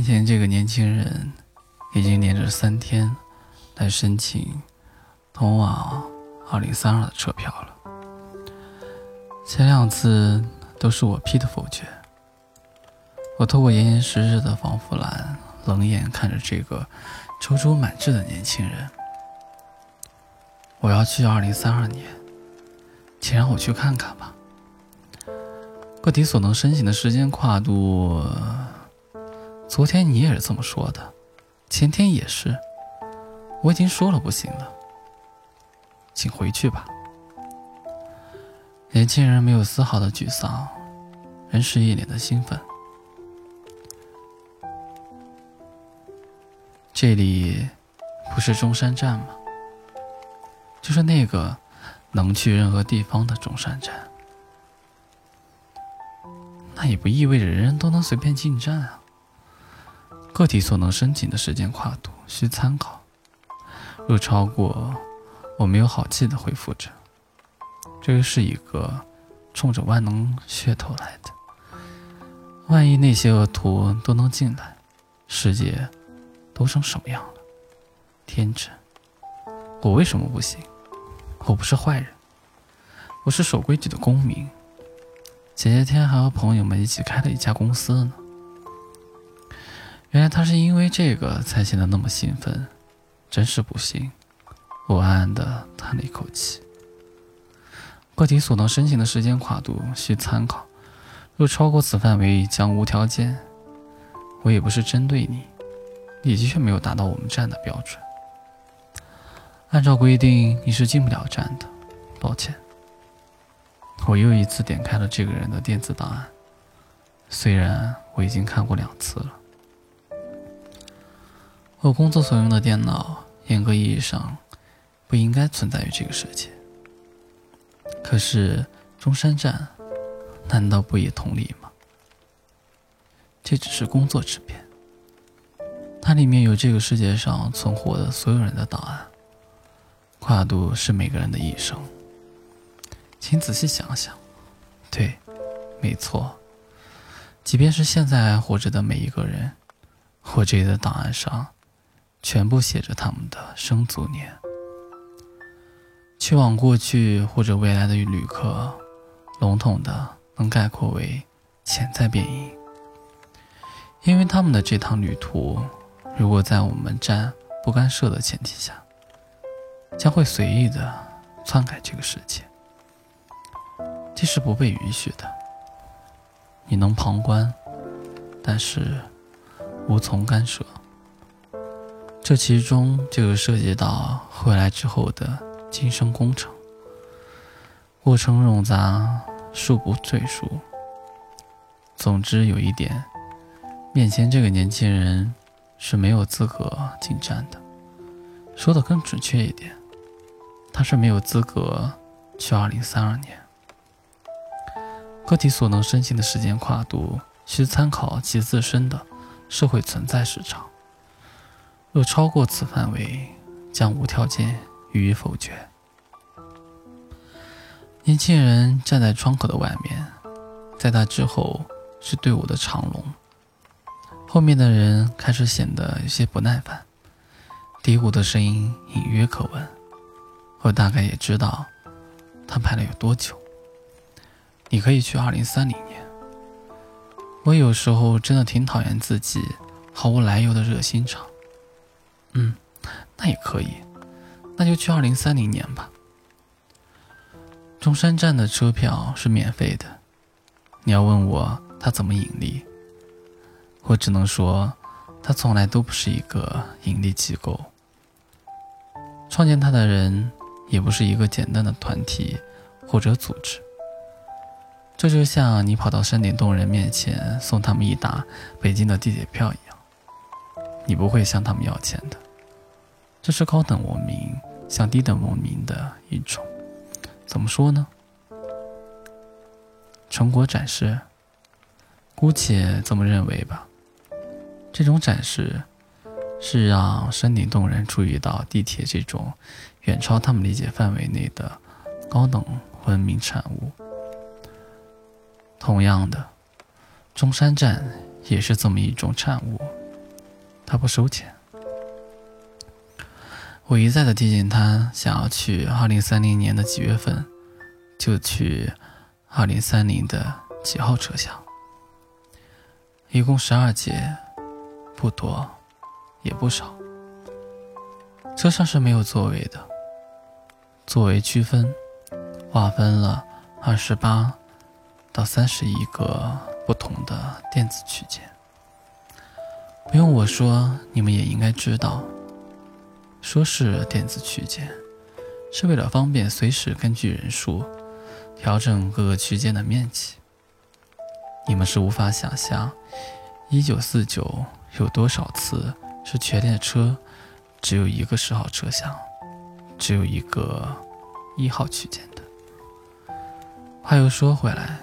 面前这个年轻人，已经连着三天来申请通往二零三二的车票了。前两次都是我批的否决。我透过严严实实的防护栏，冷眼看着这个踌躇满志的年轻人。我要去二零三二年，请让我去看看吧。个体所能申请的时间跨度。昨天你也是这么说的，前天也是。我已经说了不行了，请回去吧。年轻人没有丝毫的沮丧，仍是一脸的兴奋。这里不是中山站吗？就是那个能去任何地方的中山站。那也不意味着人人都能随便进站啊。个体所能申请的时间跨度需参考，若超过，我没有好气的回复着。这个是一个冲着万能噱头来的，万一那些恶徒都能进来，世界都成什么样了？天真，我为什么不行？我不是坏人，我是守规矩的公民。前些天还和朋友们一起开了一家公司呢。原来他是因为这个才显得那么兴奋，真是不幸。我暗暗的叹了一口气。个体所能申请的时间跨度需参考，若超过此范围将无条件。我也不是针对你，你的确没有达到我们站的标准。按照规定你是进不了站的，抱歉。我又一次点开了这个人的电子档案，虽然我已经看过两次了。我工作所用的电脑，严格意义上不应该存在于这个世界。可是中山站，难道不也同理吗？这只是工作之便，它里面有这个世界上存活的所有人的档案，跨度是每个人的一生。请仔细想想，对，没错，即便是现在活着的每一个人，我这里的档案上。全部写着他们的生卒年。去往过去或者未来的旅客，笼统的能概括为潜在变异。因为他们的这趟旅途，如果在我们站不干涉的前提下，将会随意的篡改这个世界，这是不被允许的。你能旁观，但是无从干涉。这其中就涉及到回来之后的晋升工程，过程冗杂，数不赘述。总之有一点，面前这个年轻人是没有资格进站的。说的更准确一点，他是没有资格去2032年。个体所能申请的时间跨度需参考其自身的社会存在时长。若超过此范围，将无条件予以否决。年轻人站在窗口的外面，在他之后是队伍的长龙。后面的人开始显得有些不耐烦，嘀咕的声音隐约可闻。我大概也知道他排了有多久。你可以去二零三零年。我有时候真的挺讨厌自己毫无来由的热心肠。嗯，那也可以，那就去二零三零年吧。中山站的车票是免费的。你要问我它怎么盈利，我只能说，它从来都不是一个盈利机构。创建它的人也不是一个简单的团体或者组织。这就像你跑到山顶洞人面前送他们一沓北京的地铁票一样。你不会向他们要钱的，这是高等文明向低等文明的一种，怎么说呢？成果展示，姑且这么认为吧。这种展示是让山顶洞人注意到地铁这种远超他们理解范围内的高等文明产物。同样的，中山站也是这么一种产物。他不收钱。我一再的提醒他，想要去二零三零年的几月份，就去二零三零的几号车厢。一共十二节，不多，也不少。车上是没有座位的，座位区分划分了二十八到三十一个不同的电子区间。不用我说，你们也应该知道。说是电子区间，是为了方便随时根据人数调整各个区间的面积。你们是无法想象，一九四九有多少次是全列车只有一个十号车厢，只有一个一号区间的。话又说回来，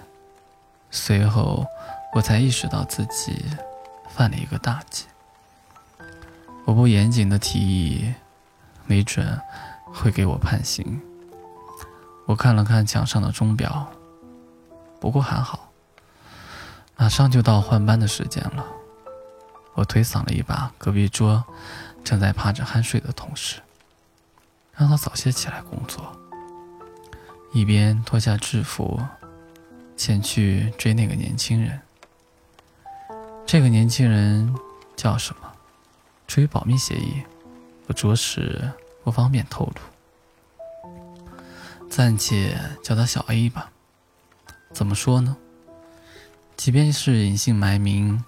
随后我才意识到自己犯了一个大忌。我不严谨的提议。没准会给我判刑。我看了看墙上的钟表，不过还好，马上就到换班的时间了。我推搡了一把隔壁桌正在趴着酣睡的同事，让他早些起来工作，一边脱下制服，前去追那个年轻人。这个年轻人叫什么？出于保密协议。我着实不方便透露，暂且叫他小 A 吧。怎么说呢？即便是隐姓埋名，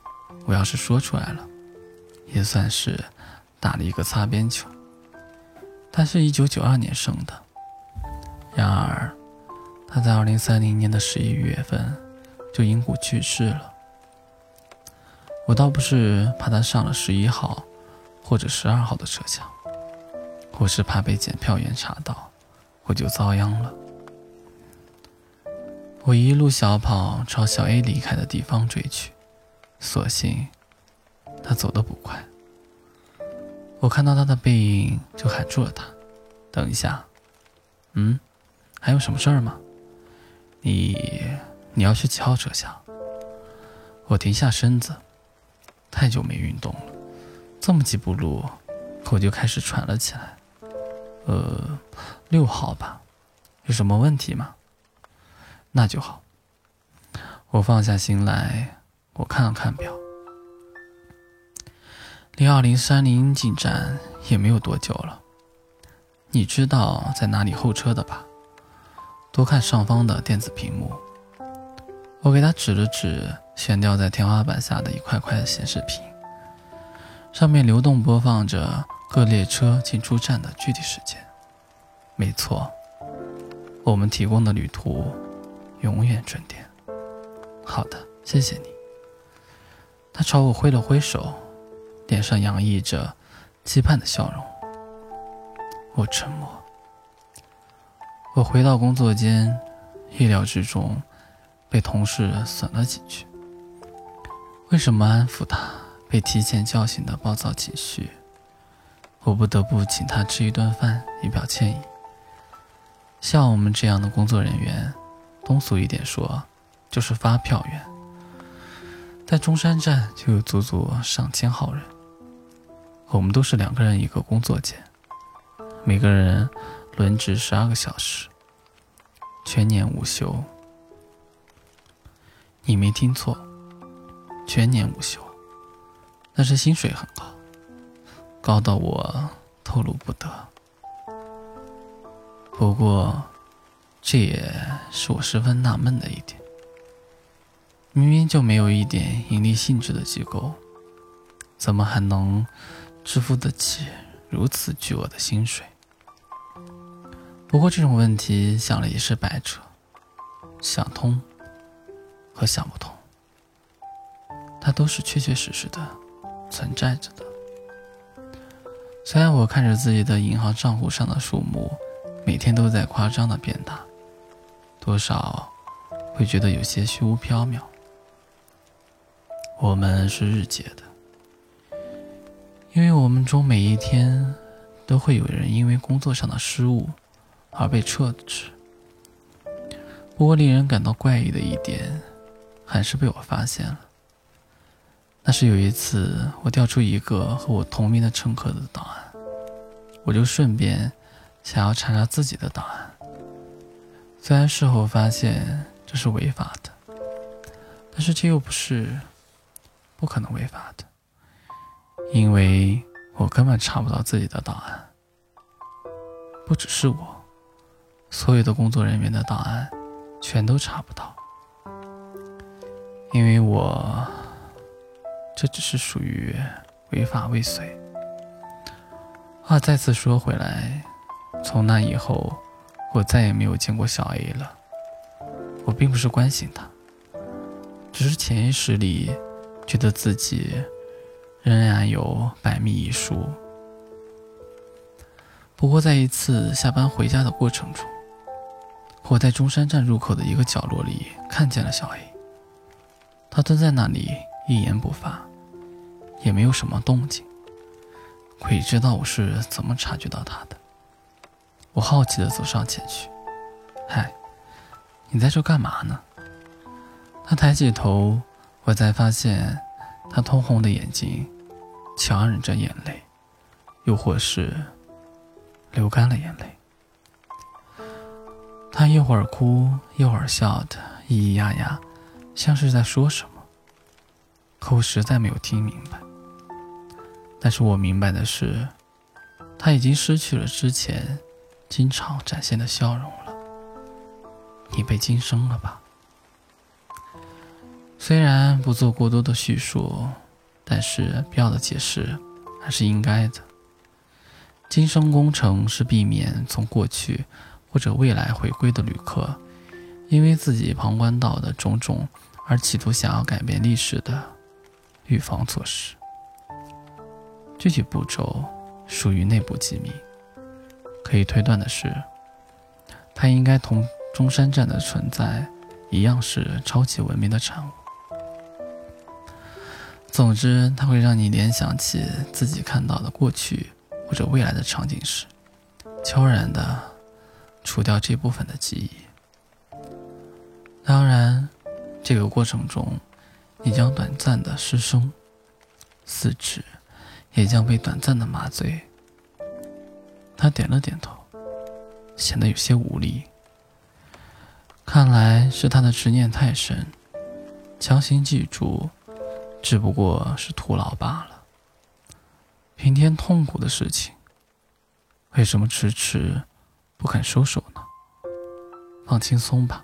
我要是说出来了，也算是打了一个擦边球。他是一九九二年生的，然而他在二零三零年的十一月份就因故去世了。我倒不是怕他上了十一号。或者十二号的车厢，我是怕被检票员查到，我就遭殃了。我一路小跑朝小 A 离开的地方追去，所幸他走得不快。我看到他的背影，就喊住了他：“等一下，嗯，还有什么事儿吗？你你要去几号车厢？”我停下身子，太久没运动了。这么几步路，我就开始喘了起来。呃，六号吧，有什么问题吗？那就好。我放下心来，我看了看表，离二零三零进站也没有多久了。你知道在哪里候车的吧？多看上方的电子屏幕。我给他指了指悬吊在天花板下的一块块显示屏。上面流动播放着各列车进出站的具体时间。没错，我们提供的旅途永远准点。好的，谢谢你。他朝我挥了挥手，脸上洋溢着期盼的笑容。我沉默。我回到工作间，意料之中被同事损了几句。为什么安抚他？被提前叫醒的暴躁情绪，我不得不请他吃一顿饭以表歉意。像我们这样的工作人员，通俗一点说，就是发票员。在中山站就有足足上千号人，我们都是两个人一个工作间，每个人轮值十二个小时，全年无休。你没听错，全年无休。但是薪水很高，高到我透露不得。不过，这也是我十分纳闷的一点：明明就没有一点盈利性质的机构，怎么还能支付得起如此巨额的薪水？不过这种问题想了也是白扯，想通和想不通，它都是确确实实的。存在着的。虽然我看着自己的银行账户上的数目每天都在夸张的变大，多少会觉得有些虚无缥缈。我们是日结的，因为我们中每一天都会有人因为工作上的失误而被撤职。不过令人感到怪异的一点，还是被我发现了。那是有一次我调出一个和我同名的乘客的档案，我就顺便想要查查自己的档案。虽然事后发现这是违法的，但是这又不是不可能违法的，因为我根本查不到自己的档案。不只是我，所有的工作人员的档案全都查不到，因为我这只是属于违法未遂。话再次说回来，从那以后，我再也没有见过小 A 了。我并不是关心他，只是潜意识里觉得自己仍然有百密一疏。不过，在一次下班回家的过程中，我在中山站入口的一个角落里看见了小 A。他蹲在那里一言不发，也没有什么动静。鬼知道我是怎么察觉到他的。我好奇地走上前去：“嗨，你在这干嘛呢？”他抬起头，我才发现他通红的眼睛强忍着眼泪，又或是……流干了眼泪，他一会儿哭一会儿笑的，咿咿呀呀，像是在说什么。可我实在没有听明白。但是我明白的是，他已经失去了之前经常展现的笑容了。你被惊生了吧？虽然不做过多的叙述，但是必要的解释还是应该的。今生工程是避免从过去或者未来回归的旅客，因为自己旁观到的种种而企图想要改变历史的预防措施。具体步骤属于内部机密，可以推断的是，它应该同中山站的存在一样是超级文明的产物。总之，它会让你联想起自己看到的过去。或者未来的场景时，悄然的除掉这部分的记忆。当然，这个过程中，你将短暂的失声，四肢也将被短暂的麻醉。他点了点头，显得有些无力。看来是他的执念太深，强行记住，只不过是徒劳罢了。平添痛苦的事情，为什么迟迟不肯收手呢？放轻松吧，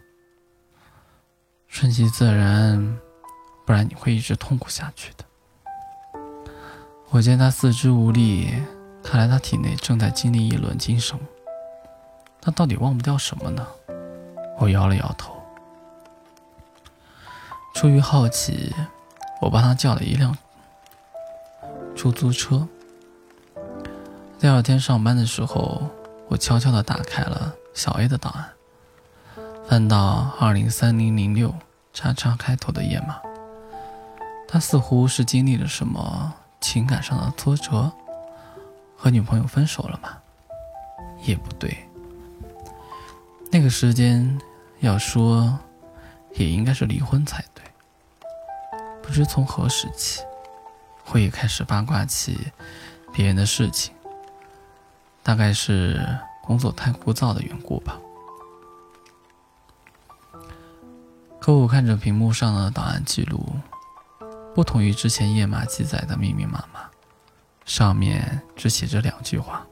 顺其自然，不然你会一直痛苦下去的。我见他四肢无力，看来他体内正在经历一轮惊生。他到底忘不掉什么呢？我摇了摇头。出于好奇，我帮他叫了一辆出租车。第二天上班的时候，我悄悄地打开了小 A 的档案，翻到二零三零零六叉叉开头的页码。他似乎是经历了什么情感上的挫折，和女朋友分手了吗？也不对，那个时间要说，也应该是离婚才对。不知从何时起，我也开始八卦起别人的事情。大概是工作太枯燥的缘故吧。可我看着屏幕上的档案记录，不同于之前页码记载的密密麻麻，上面只写着两句话：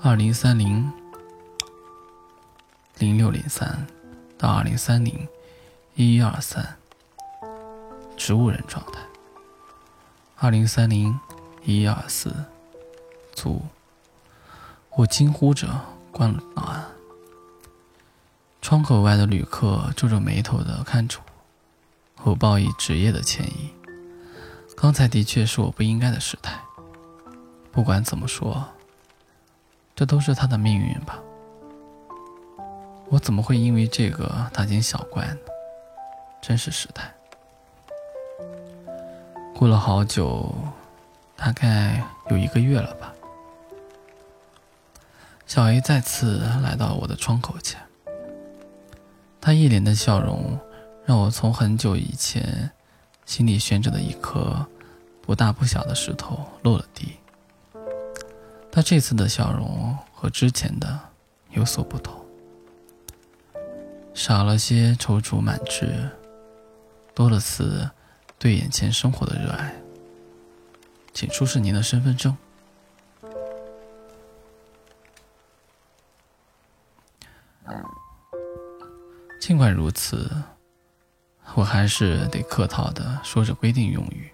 二零三零零六零三到二零三零一一二三，植物人状态；二零三零一一二四。足，我惊呼着关了档案。窗口外的旅客皱着眉头的看着我，我报以职业的歉意。刚才的确是我不应该的失态。不管怎么说，这都是他的命运吧。我怎么会因为这个大惊小怪呢？真是失态。过了好久，大概有一个月了吧。小 A 再次来到我的窗口前，他一脸的笑容让我从很久以前心里悬着的一颗不大不小的石头落了地。他这次的笑容和之前的有所不同，少了些踌躇满志，多了次对眼前生活的热爱。请出示您的身份证。尽管如此，我还是得客套的说着规定用语。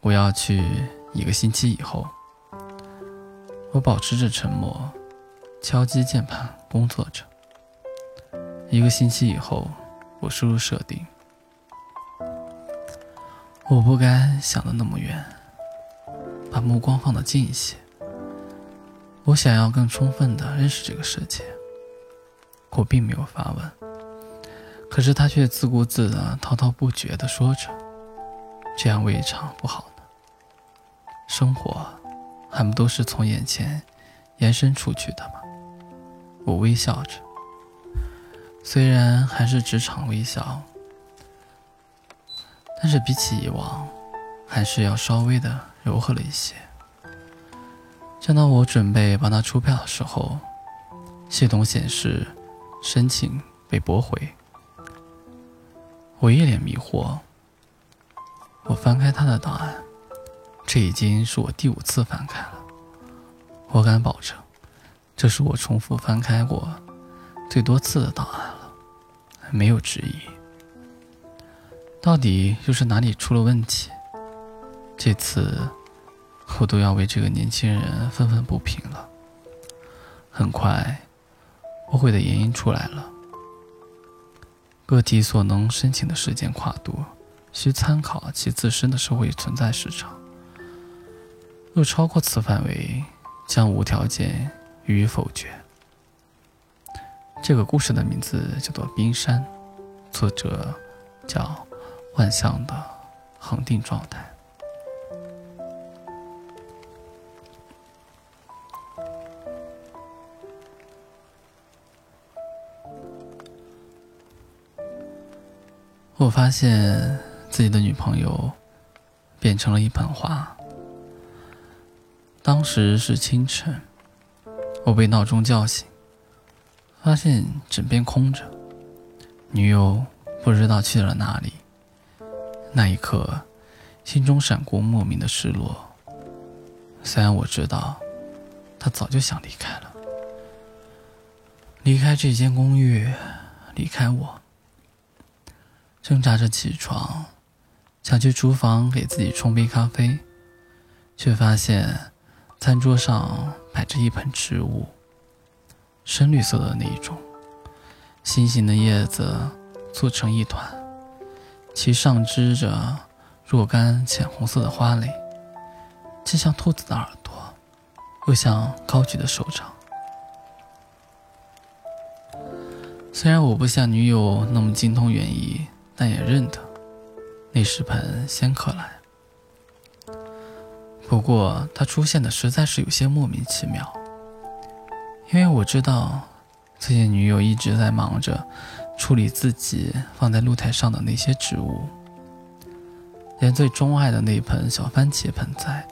我要去一个星期以后。我保持着沉默，敲击键盘工作着。一个星期以后，我输入设定。我不该想的那么远，把目光放得近一些。我想要更充分的认识这个世界。我并没有发问，可是他却自顾自的滔滔不绝的说着，这样未尝不好呢。生活，还不都是从眼前延伸出去的吗？我微笑着，虽然还是职场微笑，但是比起以往，还是要稍微的柔和了一些。正当我准备帮他出票的时候，系统显示。申请被驳回，我一脸迷惑。我翻开他的档案，这已经是我第五次翻开了。我敢保证，这是我重复翻开过最多次的档案了，没有之一。到底又是哪里出了问题？这次我都要为这个年轻人愤愤不平了。很快。驳回的原因出来了。个体所能申请的时间跨度，需参考其自身的社会存在时长。若超过此范围，将无条件予以否决。这个故事的名字叫做《冰山》，作者叫万象的恒定状态。我发现自己的女朋友变成了一盆花。当时是清晨，我被闹钟叫醒，发现枕边空着，女友不知道去了哪里。那一刻，心中闪过莫名的失落。虽然我知道，她早就想离开了，离开这间公寓，离开我。挣扎着起床，想去厨房给自己冲杯咖啡，却发现餐桌上摆着一盆植物，深绿色的那一种，心形的叶子做成一团，其上织着若干浅红色的花蕾，既像兔子的耳朵，又像高举的手掌。虽然我不像女友那么精通园艺。但也认得，那是盆仙客来。不过他出现的实在是有些莫名其妙，因为我知道，最近女友一直在忙着处理自己放在露台上的那些植物，连最钟爱的那盆小番茄盆栽，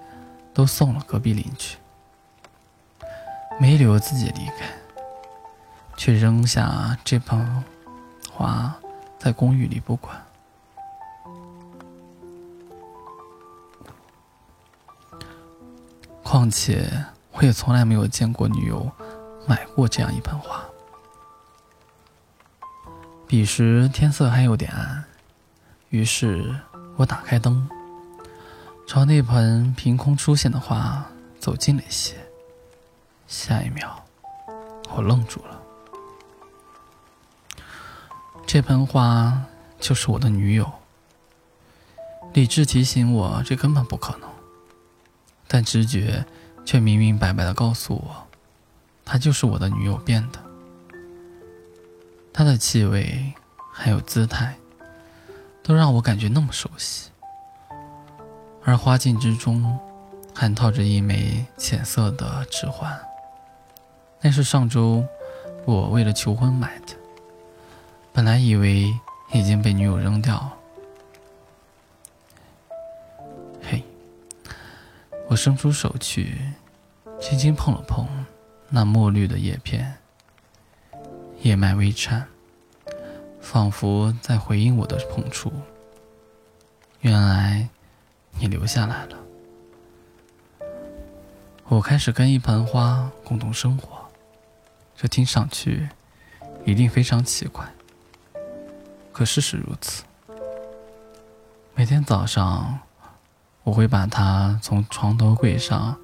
都送了隔壁邻居，没留自己离开，却扔下这盆花。在公寓里不管，况且我也从来没有见过女友买过这样一盆花。彼时天色还有点暗，于是我打开灯，朝那盆凭空出现的花走近了一些。下一秒，我愣住了。这盆花就是我的女友。理智提醒我，这根本不可能，但直觉却明明白白的告诉我，她就是我的女友变的。她的气味还有姿态，都让我感觉那么熟悉。而花镜之中，还套着一枚浅色的指环，那是上周我为了求婚买的。本来以为已经被女友扔掉。了嘿我伸出手去轻轻碰了碰那墨绿的叶片叶脉微颤仿佛在回应我的碰触。原来你留下来了。我开始跟一盆花共同生活这听上去一定非常奇怪。可事实如此。每天早上，我会把它从床头柜上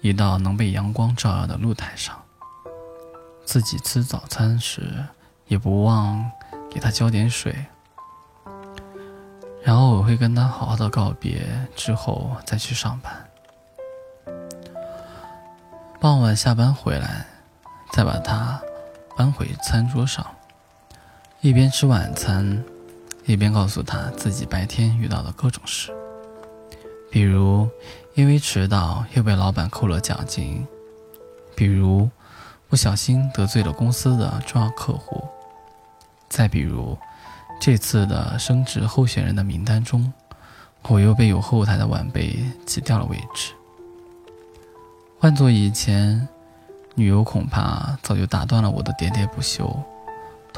移到能被阳光照耀的露台上。自己吃早餐时，也不忘给它浇点水。然后我会跟他好好的告别，之后再去上班。傍晚下班回来，再把它搬回餐桌上，一边吃晚餐，一边告诉他自己白天遇到的各种事，比如因为迟到又被老板扣了奖金，比如不小心得罪了公司的重要客户，再比如。这次的升职候选人的名单中，我又被有后台的晚辈挤掉了位置。换做以前，女友恐怕早就打断了我的喋喋不休，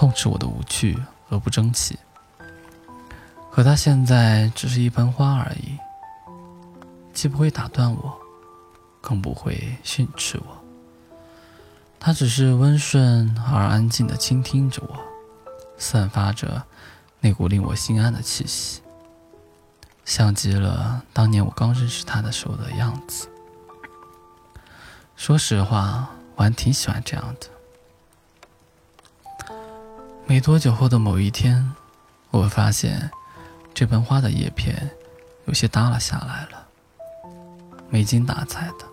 痛斥我的无趣和不争气。可她现在只是一盆花而已，既不会打断我，更不会训斥我。她只是温顺而安静地倾听着我，散发着。那股令我心安的气息，像极了当年我刚认识他的时候的样子。说实话，我还挺喜欢这样的。没多久后的某一天，我发现这盆花的叶片有些耷拉下来了，没精打采的。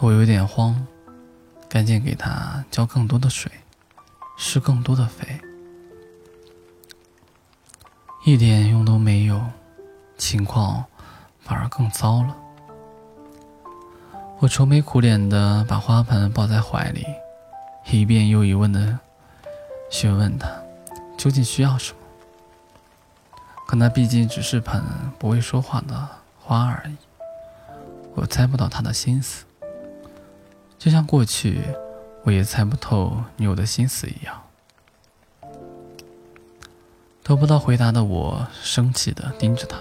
我有点慌，赶紧给它浇更多的水，施更多的肥。一点用都没有，情况反而更糟了。我愁眉苦脸的把花盆抱在怀里，一遍又一遍的询问他究竟需要什么。可那毕竟只是盆不会说话的花而已，我猜不到他的心思，就像过去我也猜不透女友的心思一样。得不到回答的我，生气的盯着他，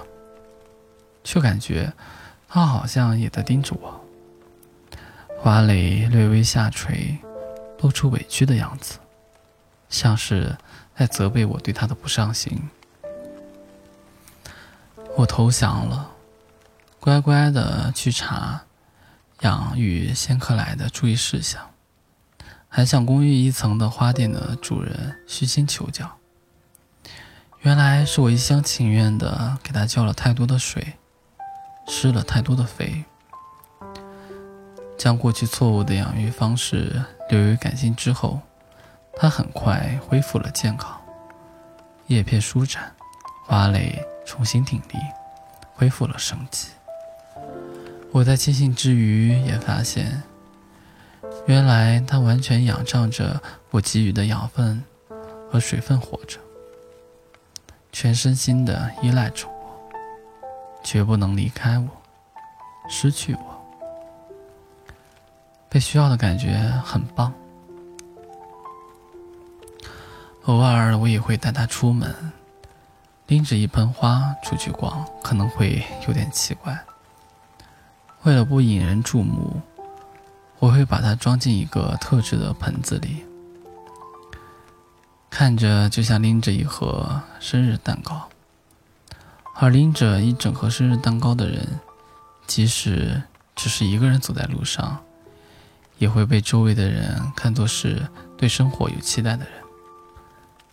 却感觉他好像也在盯着我。花蕾略微下垂，露出委屈的样子，像是在责备我对他的不上心。我投降了，乖乖的去查养育仙客来的注意事项，还向公寓一层的花店的主人虚心求教。原来是我一厢情愿的给他浇了太多的水，施了太多的肥，将过去错误的养育方式留于感性之后，他很快恢复了健康，叶片舒展，花蕾重新挺立，恢复了生机。我在庆幸之余，也发现，原来它完全仰仗着我给予的养分和水分活着。全身心的依赖着我，绝不能离开我，失去我。被需要的感觉很棒。偶尔我也会带他出门，拎着一盆花出去逛，可能会有点奇怪。为了不引人注目，我会把它装进一个特制的盆子里。看着就像拎着一盒生日蛋糕，而拎着一整盒生日蛋糕的人，即使只是一个人走在路上，也会被周围的人看作是对生活有期待的人，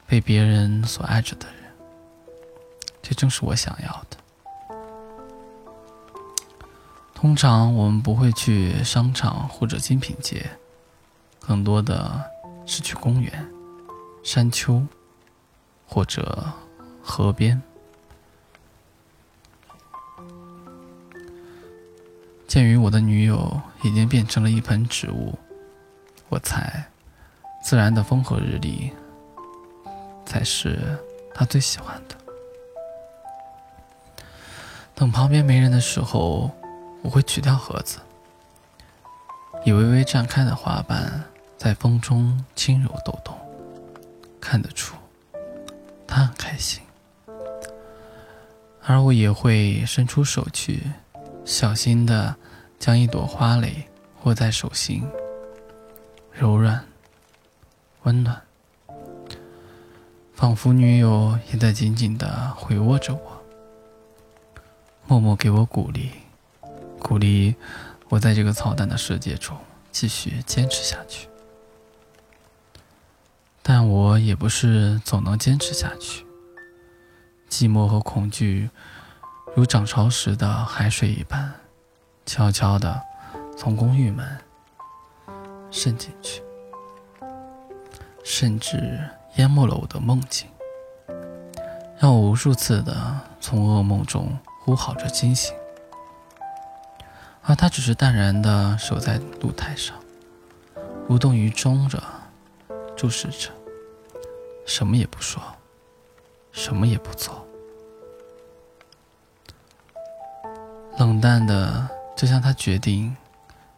被别人所爱着的人。这正是我想要的。通常我们不会去商场或者精品街，更多的是去公园。山丘，或者河边。鉴于我的女友已经变成了一盆植物，我猜，自然的风和日丽才是她最喜欢的。等旁边没人的时候，我会取掉盒子，以微微绽开的花瓣在风中轻柔抖动，看得出他很开心。而我也会伸出手去，小心的将一朵花蕾握在手心，柔软、温暖，仿佛女友也在紧紧的回握着我，默默给我鼓励。鼓励我在这个操蛋的世界中继续坚持下去，但我也不是总能坚持下去。寂寞和恐惧如涨潮时的海水一般，悄悄地从公寓门渗进去，甚至淹没了我的梦境，让我无数次的从噩梦中呼嚎着惊醒。而他只是淡然的守在露台上，无动于衷着，注视着，什么也不说，什么也不做，冷淡的，就像他决定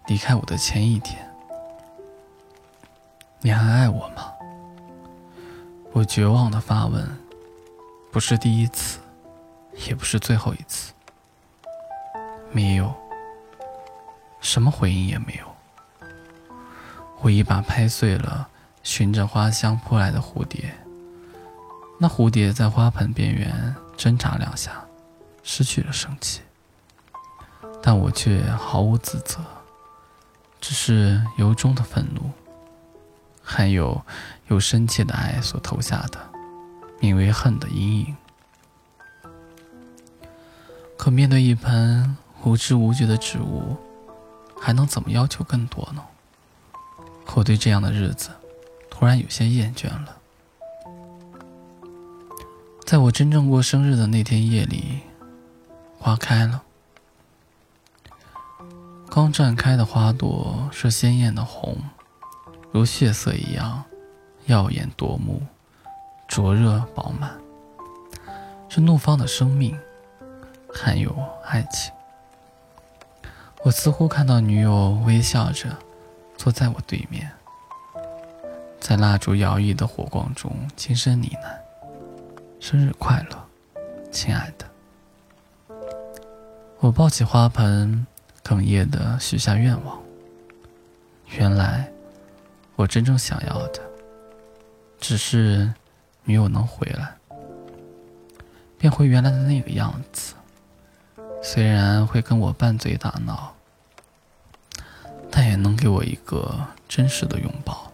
离开我的前一天。你还爱我吗？我绝望的发问，不是第一次，也不是最后一次，没有。什么回应也没有。我一把拍碎了循着花香扑来的蝴蝶，那蝴蝶在花盆边缘挣扎两下，失去了生气，但我却毫无自责，只是由衷的愤怒，还有由深切的爱所投下的名为恨的阴影。可面对一盆无知无觉的植物。还能怎么要求更多呢？我对这样的日子突然有些厌倦了。在我真正过生日的那天夜里，花开了。刚绽开的花朵是鲜艳的红，如血色一样耀眼夺目，灼热饱满，是怒放的生命，还有爱情。我似乎看到女友微笑着坐在我对面，在蜡烛摇曳的火光中轻声呢喃：“生日快乐，亲爱的。”我抱起花盆，哽咽的许下愿望。原来，我真正想要的，只是女友能回来，变回原来的那个样子。虽然会跟我拌嘴打闹。但也能给我一个真实的拥抱，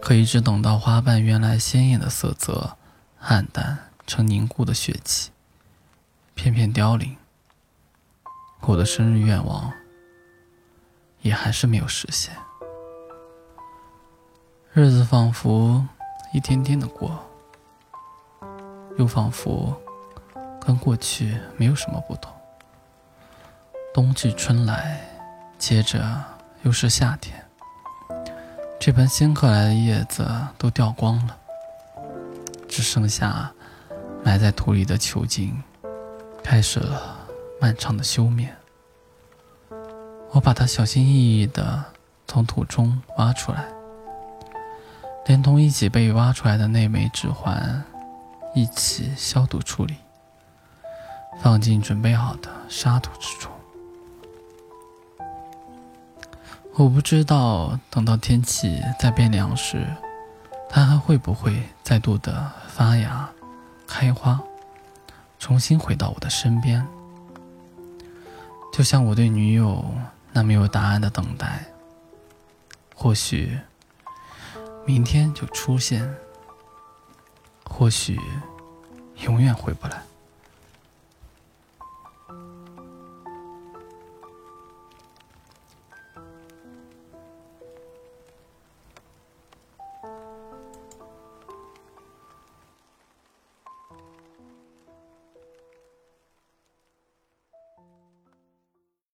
可一直等到花瓣原来鲜艳的色泽暗淡成凝固的血气，片片凋零，我的生日愿望也还是没有实现。日子仿佛一天天的过，又仿佛跟过去没有什么不同。冬去春来。接着又是夏天，这盆新刻来的叶子都掉光了，只剩下埋在土里的球茎，开始了漫长的休眠。我把它小心翼翼地从土中挖出来，连同一起被挖出来的那枚指环一起消毒处理，放进准备好的沙土之中。我不知道，等到天气再变凉时，它还会不会再度的发芽、开花，重新回到我的身边？就像我对女友那没有答案的等待，或许明天就出现，或许永远回不来。